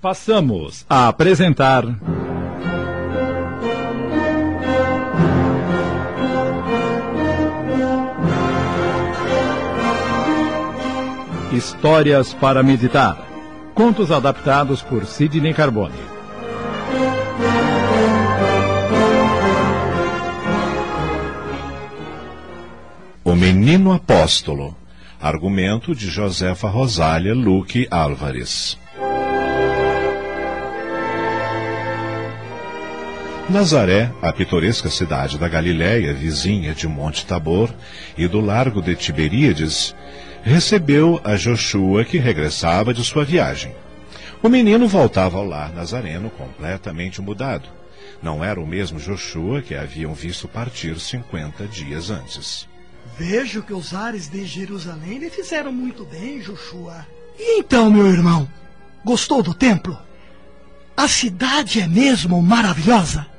Passamos a apresentar. Histórias para meditar. Contos adaptados por Sidney Carbone. O Menino Apóstolo. Argumento de Josefa Rosália Luque Álvares. Nazaré, a pitoresca cidade da Galiléia, vizinha de Monte Tabor e do Largo de Tiberíades, recebeu a Joshua que regressava de sua viagem. O menino voltava ao lar nazareno completamente mudado. Não era o mesmo Joshua que haviam visto partir cinquenta dias antes. Vejo que os ares de Jerusalém lhe fizeram muito bem, Joshua. E então, meu irmão, gostou do templo? A cidade é mesmo maravilhosa?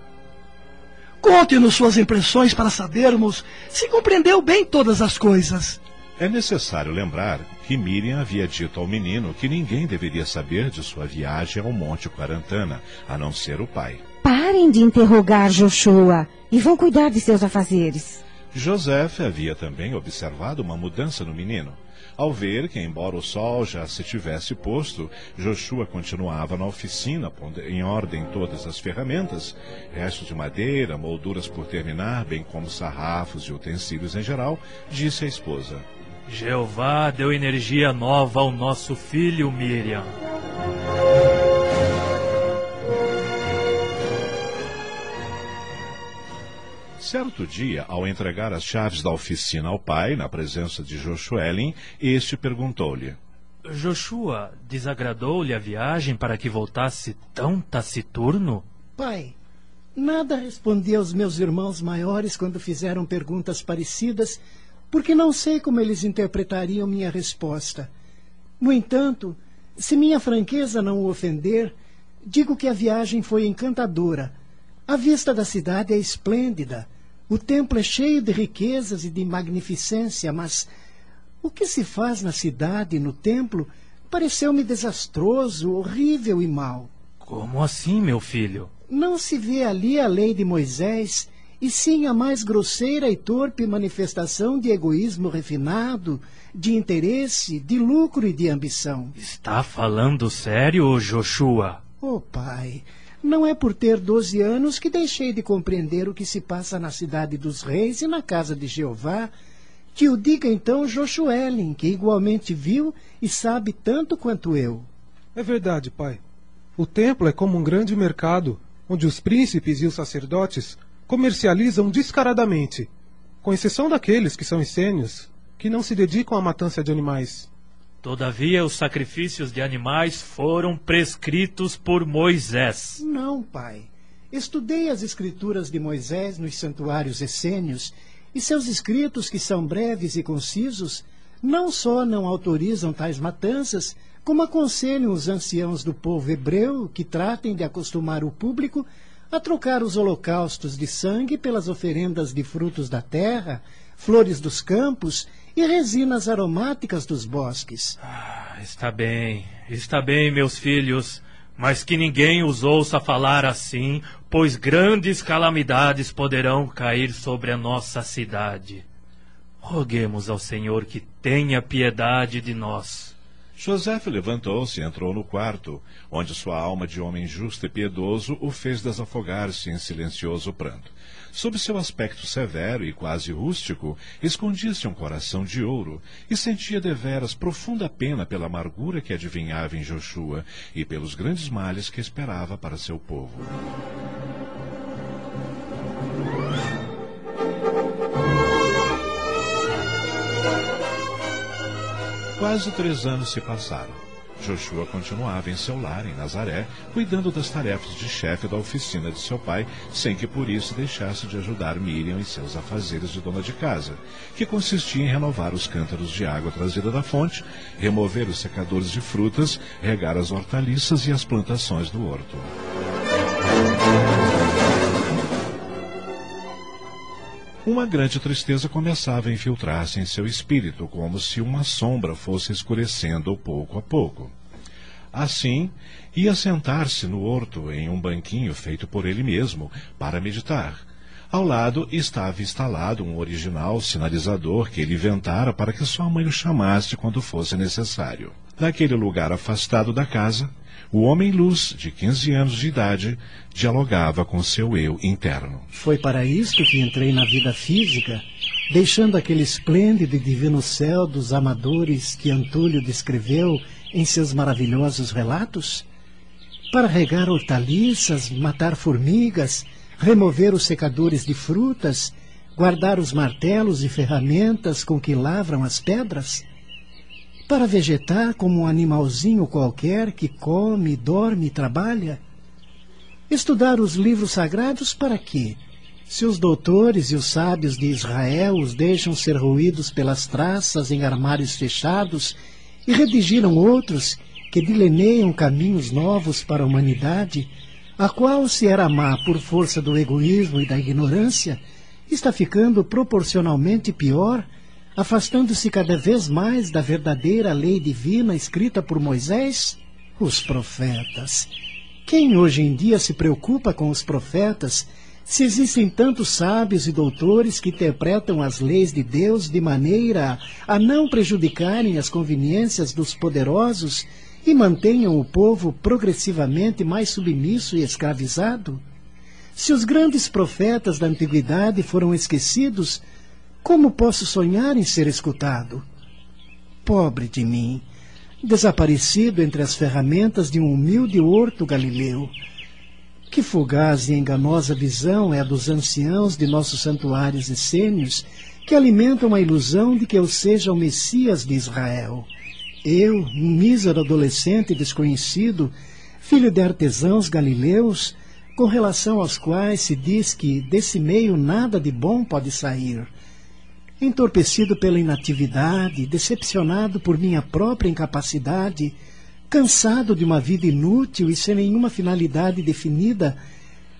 Conte-nos suas impressões para sabermos se compreendeu bem todas as coisas. É necessário lembrar que Miriam havia dito ao menino que ninguém deveria saber de sua viagem ao Monte Quarantana, a não ser o pai. Parem de interrogar Joshua e vão cuidar de seus afazeres. José havia também observado uma mudança no menino. Ao ver que, embora o sol já se tivesse posto, Joshua continuava na oficina, pondo em ordem todas as ferramentas, restos de madeira, molduras por terminar, bem como sarrafos e utensílios em geral, disse à esposa: Jeová deu energia nova ao nosso filho Miriam. Certo dia, ao entregar as chaves da oficina ao pai, na presença de Joshuelin, este perguntou-lhe: Joshua, desagradou-lhe a viagem para que voltasse tão taciturno? Pai, nada respondi aos meus irmãos maiores quando fizeram perguntas parecidas, porque não sei como eles interpretariam minha resposta. No entanto, se minha franqueza não o ofender, digo que a viagem foi encantadora. A vista da cidade é esplêndida. O templo é cheio de riquezas e de magnificência, mas o que se faz na cidade e no templo pareceu-me desastroso, horrível e mau. Como assim, meu filho? Não se vê ali a lei de Moisés, e sim a mais grosseira e torpe manifestação de egoísmo refinado, de interesse, de lucro e de ambição. Está falando sério, Joshua? Oh, pai, não é por ter doze anos que deixei de compreender o que se passa na cidade dos reis e na casa de Jeová. Que o diga então Joshuelin, que igualmente viu e sabe tanto quanto eu. É verdade, pai. O templo é como um grande mercado, onde os príncipes e os sacerdotes comercializam descaradamente, com exceção daqueles que são essênios, que não se dedicam à matança de animais. Todavia, os sacrifícios de animais foram prescritos por Moisés. Não, pai. Estudei as escrituras de Moisés nos santuários essênios e seus escritos, que são breves e concisos, não só não autorizam tais matanças, como aconselham os anciãos do povo hebreu que tratem de acostumar o público a trocar os holocaustos de sangue pelas oferendas de frutos da terra, flores dos campos e resinas aromáticas dos bosques. Ah, está bem, está bem, meus filhos, mas que ninguém os ouça falar assim, pois grandes calamidades poderão cair sobre a nossa cidade. Roguemos ao Senhor que tenha piedade de nós. José levantou-se e entrou no quarto, onde sua alma de homem justo e piedoso o fez desafogar-se em silencioso pranto. Sob seu aspecto severo e quase rústico, escondia-se um coração de ouro, e sentia deveras profunda pena pela amargura que adivinhava em Joshua e pelos grandes males que esperava para seu povo. Quase três anos se passaram. Joshua continuava em seu lar, em Nazaré, cuidando das tarefas de chefe da oficina de seu pai, sem que por isso deixasse de ajudar Miriam em seus afazeres de dona de casa, que consistia em renovar os cântaros de água trazida da fonte, remover os secadores de frutas, regar as hortaliças e as plantações do horto. Uma grande tristeza começava a infiltrar-se em seu espírito, como se uma sombra fosse escurecendo pouco a pouco. Assim, ia sentar-se no horto em um banquinho feito por ele mesmo para meditar. Ao lado estava instalado um original sinalizador que ele inventara para que sua mãe o chamasse quando fosse necessário. Naquele lugar afastado da casa, o homem-luz, de 15 anos de idade, dialogava com seu eu interno. Foi para isto que entrei na vida física, deixando aquele esplêndido e divino céu dos amadores que Antúlio descreveu em seus maravilhosos relatos? Para regar hortaliças, matar formigas, remover os secadores de frutas, guardar os martelos e ferramentas com que lavram as pedras? Para vegetar como um animalzinho qualquer que come, dorme e trabalha? Estudar os livros sagrados para quê? Se os doutores e os sábios de Israel os deixam ser ruídos pelas traças em armários fechados e redigiram outros que deleneiam caminhos novos para a humanidade, a qual, se era má por força do egoísmo e da ignorância, está ficando proporcionalmente pior afastando-se cada vez mais da verdadeira lei divina escrita por Moisés? Os profetas. Quem hoje em dia se preocupa com os profetas, se existem tantos sábios e doutores que interpretam as leis de Deus de maneira a não prejudicarem as conveniências dos poderosos e mantenham o povo progressivamente mais submisso e escravizado? Se os grandes profetas da antiguidade foram esquecidos, como posso sonhar em ser escutado? Pobre de mim, desaparecido entre as ferramentas de um humilde horto galileu. Que fugaz e enganosa visão é a dos anciãos de nossos santuários essênios, que alimentam a ilusão de que eu seja o Messias de Israel. Eu, mísero adolescente desconhecido, filho de artesãos galileus, com relação aos quais se diz que desse meio nada de bom pode sair entorpecido pela inatividade, decepcionado por minha própria incapacidade, cansado de uma vida inútil e sem nenhuma finalidade definida,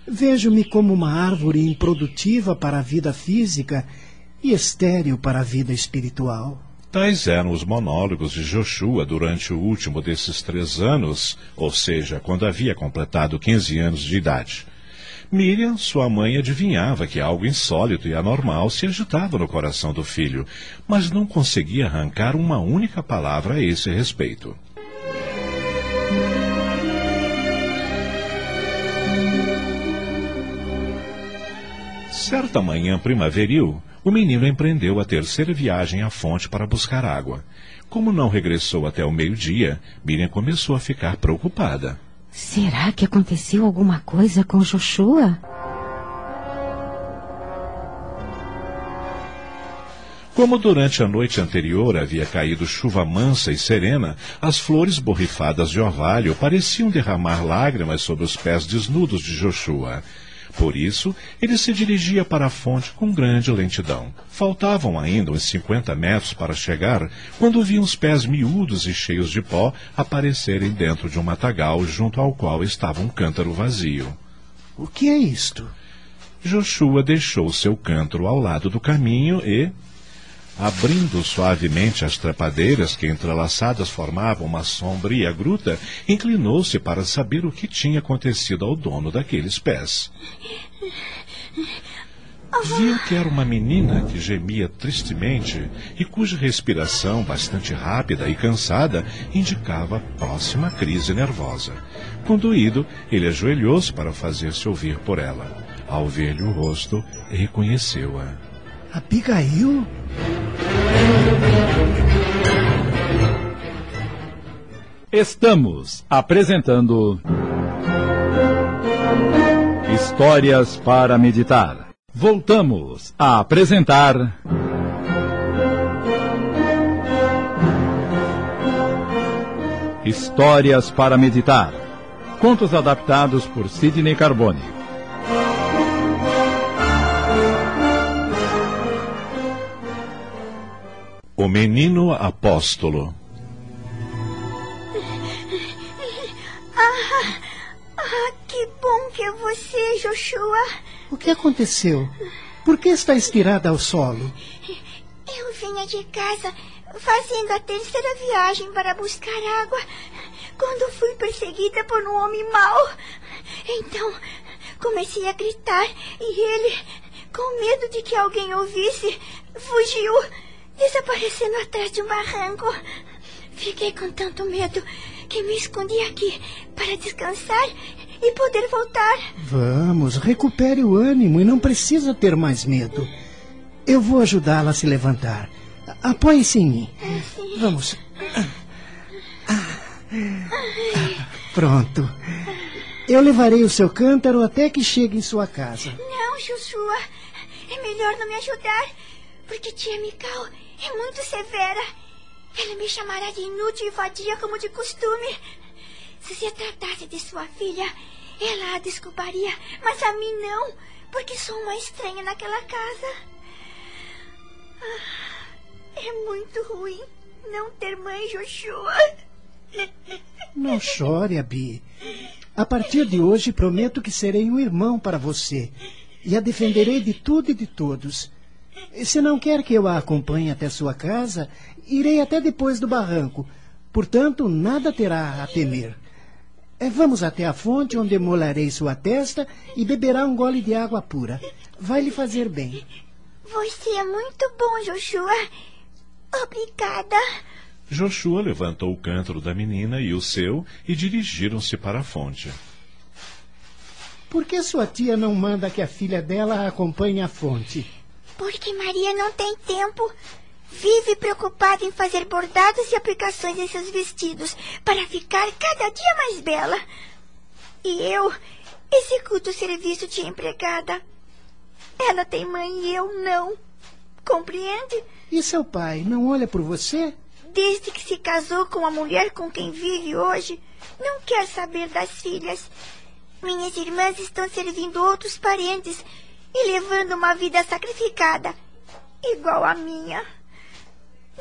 vejo-me como uma árvore improdutiva para a vida física e estéril para a vida espiritual. Tais eram os monólogos de Joshua durante o último desses três anos, ou seja, quando havia completado 15 anos de idade. Miriam, sua mãe, adivinhava que algo insólito e anormal se agitava no coração do filho, mas não conseguia arrancar uma única palavra a esse respeito. Certa manhã primaveril, o menino empreendeu a terceira viagem à fonte para buscar água. Como não regressou até o meio-dia, Miriam começou a ficar preocupada. Será que aconteceu alguma coisa com Joshua? Como durante a noite anterior havia caído chuva mansa e serena, as flores borrifadas de orvalho pareciam derramar lágrimas sobre os pés desnudos de Joshua. Por isso, ele se dirigia para a fonte com grande lentidão. Faltavam ainda uns cinquenta metros para chegar, quando viu os pés miúdos e cheios de pó aparecerem dentro de um matagal junto ao qual estava um cântaro vazio. O que é isto? Joshua deixou seu cântaro ao lado do caminho e, Abrindo suavemente as trepadeiras que entrelaçadas formavam uma sombria gruta, inclinou-se para saber o que tinha acontecido ao dono daqueles pés. Viu que era uma menina que gemia tristemente e cuja respiração, bastante rápida e cansada, indicava a próxima crise nervosa. Conduído, ele ajoelhou-se para fazer-se ouvir por ela. Ao ver-lhe o rosto, reconheceu-a. Abigail? Estamos apresentando Histórias para Meditar. Voltamos a apresentar. Histórias para Meditar. Contos adaptados por Sidney Carbone. O Menino Apóstolo ah, ah, que bom que é você, Joshua. O que aconteceu? Por que está estirada ao solo? Eu vinha de casa fazendo a terceira viagem para buscar água quando fui perseguida por um homem mau. Então, comecei a gritar e ele, com medo de que alguém ouvisse, fugiu, desaparecendo atrás de um barranco. Fiquei com tanto medo que me escondi aqui para descansar e poder voltar. Vamos, recupere o ânimo e não precisa ter mais medo. Eu vou ajudá-la a se levantar. Apoie-se em mim. Vamos. Pronto. Eu levarei o seu cântaro até que chegue em sua casa. Não, Joshua. É melhor não me ajudar, porque tia Mikau é muito severa. Ela me chamará de inútil e vadia como de costume. Se se tratasse de sua filha, ela a desculparia, mas a mim não, porque sou uma estranha naquela casa. Ah, é muito ruim não ter mãe, Joshua. Não chore, Abi. A partir de hoje prometo que serei um irmão para você e a defenderei de tudo e de todos. Se não quer que eu a acompanhe até sua casa, irei até depois do barranco. Portanto, nada terá a temer. É, vamos até a fonte onde molarei sua testa e beberá um gole de água pura. Vai lhe fazer bem. Você é muito bom, Joshua. Obrigada. Joshua levantou o cântaro da menina e o seu e dirigiram-se para a fonte. Por que sua tia não manda que a filha dela a acompanhe à fonte? Porque Maria não tem tempo. Vive preocupada em fazer bordados e aplicações em seus vestidos para ficar cada dia mais bela. E eu executo o serviço de empregada. Ela tem mãe e eu não. Compreende? E seu pai não olha por você? Desde que se casou com a mulher com quem vive hoje, não quer saber das filhas. Minhas irmãs estão servindo outros parentes e levando uma vida sacrificada, igual a minha.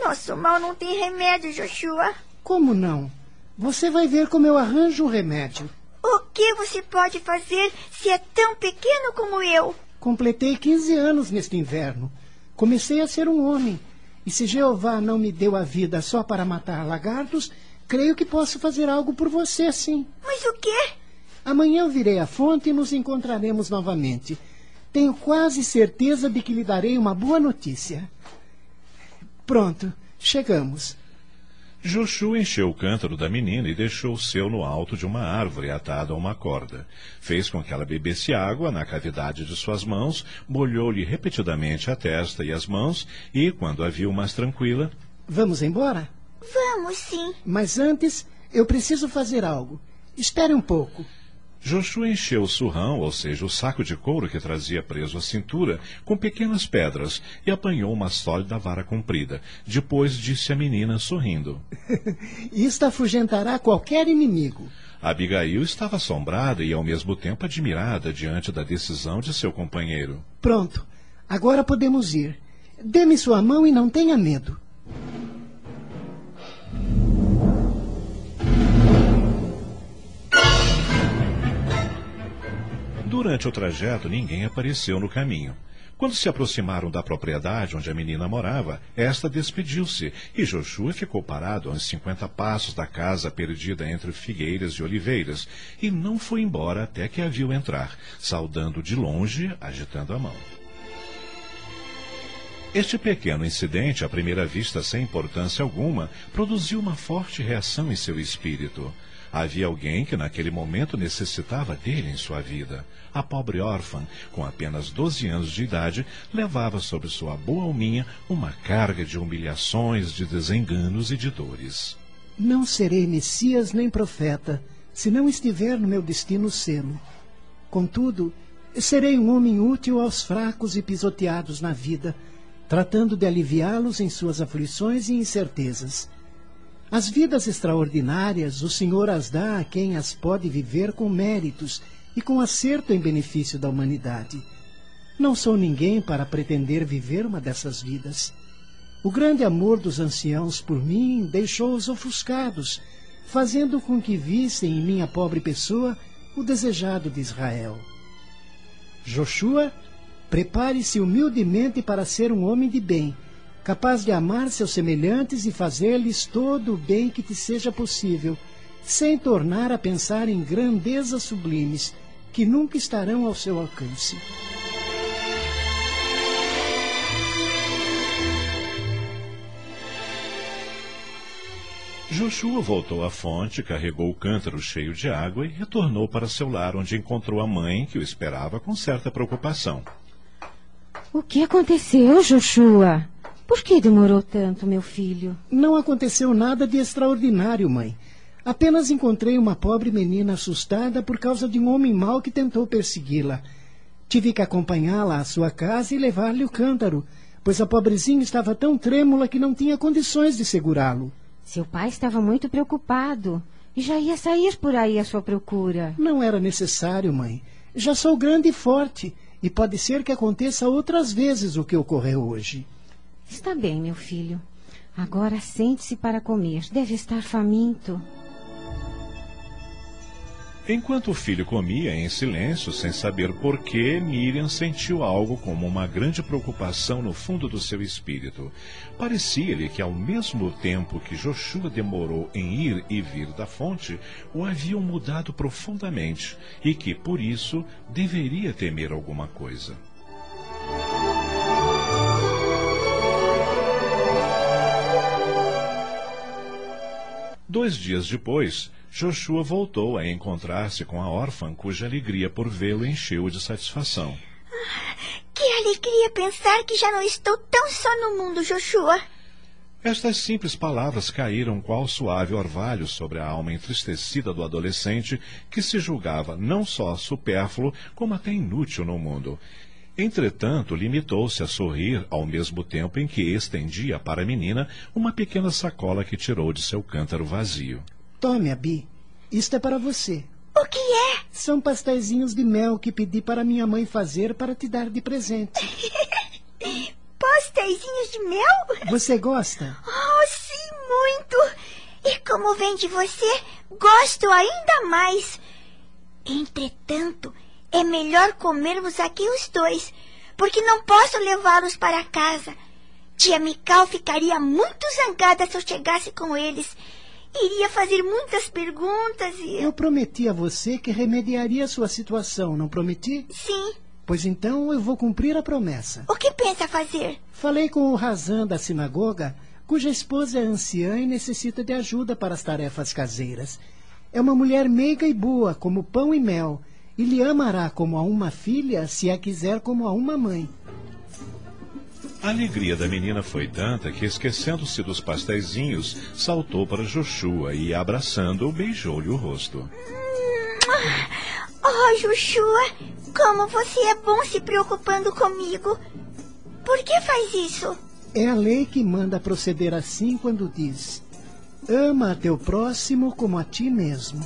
Nosso mal não tem remédio, Joshua. Como não? Você vai ver como eu arranjo um remédio. O que você pode fazer se é tão pequeno como eu? Completei 15 anos neste inverno. Comecei a ser um homem. E se Jeová não me deu a vida só para matar lagartos, creio que posso fazer algo por você, sim. Mas o quê? Amanhã eu virei à fonte e nos encontraremos novamente. Tenho quase certeza de que lhe darei uma boa notícia. Pronto, chegamos. Joshua encheu o cântaro da menina e deixou o seu no alto de uma árvore atado a uma corda. Fez com que ela bebesse água na cavidade de suas mãos, molhou-lhe repetidamente a testa e as mãos e, quando a viu mais tranquila. Vamos embora? Vamos sim. Mas antes, eu preciso fazer algo. Espere um pouco. Joshua encheu o surrão, ou seja, o saco de couro que trazia preso à cintura, com pequenas pedras e apanhou uma sólida vara comprida. Depois disse à menina, sorrindo: Isto afugentará qualquer inimigo. Abigail estava assombrada e ao mesmo tempo admirada diante da decisão de seu companheiro. Pronto. Agora podemos ir. Dê-me sua mão e não tenha medo. Durante o trajeto, ninguém apareceu no caminho. Quando se aproximaram da propriedade onde a menina morava, esta despediu-se e Joshua ficou parado a uns cinquenta passos da casa perdida entre figueiras e oliveiras e não foi embora até que a viu entrar, saudando de longe, agitando a mão. Este pequeno incidente, à primeira vista sem importância alguma, produziu uma forte reação em seu espírito. Havia alguém que naquele momento necessitava dele em sua vida. A pobre órfã, com apenas 12 anos de idade, levava sobre sua boa alminha uma carga de humilhações, de desenganos e de dores. Não serei Messias nem profeta, se não estiver no meu destino sê-lo. Contudo, serei um homem útil aos fracos e pisoteados na vida, tratando de aliviá-los em suas aflições e incertezas. As vidas extraordinárias o Senhor as dá a quem as pode viver com méritos e com acerto em benefício da humanidade. Não sou ninguém para pretender viver uma dessas vidas. O grande amor dos anciãos por mim deixou-os ofuscados, fazendo com que vissem em minha pobre pessoa o desejado de Israel. Joshua, prepare-se humildemente para ser um homem de bem capaz de amar seus semelhantes e fazer-lhes todo o bem que te seja possível, sem tornar a pensar em grandezas sublimes que nunca estarão ao seu alcance. Joshua voltou à fonte, carregou o cântaro cheio de água e retornou para seu lar, onde encontrou a mãe, que o esperava com certa preocupação. O que aconteceu, Joshua? Por que demorou tanto, meu filho? Não aconteceu nada de extraordinário, mãe. Apenas encontrei uma pobre menina assustada por causa de um homem mau que tentou persegui-la. Tive que acompanhá-la à sua casa e levar-lhe o cântaro, pois a pobrezinha estava tão trêmula que não tinha condições de segurá-lo. Seu pai estava muito preocupado e já ia sair por aí à sua procura. Não era necessário, mãe. Já sou grande e forte e pode ser que aconteça outras vezes o que ocorreu hoje. Está bem, meu filho. Agora sente-se para comer. Deve estar faminto. Enquanto o filho comia em silêncio, sem saber por que, Miriam sentiu algo como uma grande preocupação no fundo do seu espírito. Parecia-lhe que, ao mesmo tempo que Joshua demorou em ir e vir da fonte, o haviam mudado profundamente e que, por isso, deveria temer alguma coisa. Dois dias depois, Joshua voltou a encontrar-se com a órfã, cuja alegria por vê-lo encheu de satisfação. Que alegria pensar que já não estou tão só no mundo, Joshua. Estas simples palavras caíram qual suave orvalho sobre a alma entristecida do adolescente, que se julgava não só supérfluo, como até inútil no mundo. Entretanto, limitou-se a sorrir ao mesmo tempo em que estendia para a menina uma pequena sacola que tirou de seu cântaro vazio. Tome, Abi. Isto é para você. O que é? São pastéisinhos de mel que pedi para minha mãe fazer para te dar de presente. Pastéisinhos de mel? Você gosta? Oh, sim, muito. E como vem de você, gosto ainda mais. Entretanto, é melhor comermos aqui os dois, porque não posso levá-los para casa. Tia Mical ficaria muito zangada se eu chegasse com eles Iria fazer muitas perguntas e. Eu prometi a você que remediaria sua situação, não prometi? Sim. Pois então eu vou cumprir a promessa. O que pensa fazer? Falei com o Razan da sinagoga, cuja esposa é anciã e necessita de ajuda para as tarefas caseiras. É uma mulher meiga e boa, como pão e mel, e lhe amará como a uma filha, se a quiser como a uma mãe. A alegria da menina foi tanta que, esquecendo-se dos pastéisinhos, saltou para Joshua e, abraçando-o, beijou-lhe o rosto. Oh, Joshua, como você é bom se preocupando comigo. Por que faz isso? É a lei que manda proceder assim quando diz: Ama a teu próximo como a ti mesmo.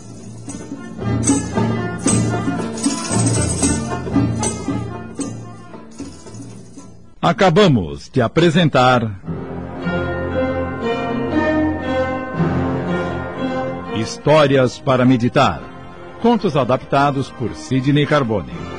Acabamos de apresentar. Histórias para meditar. Contos adaptados por Sidney Carbone.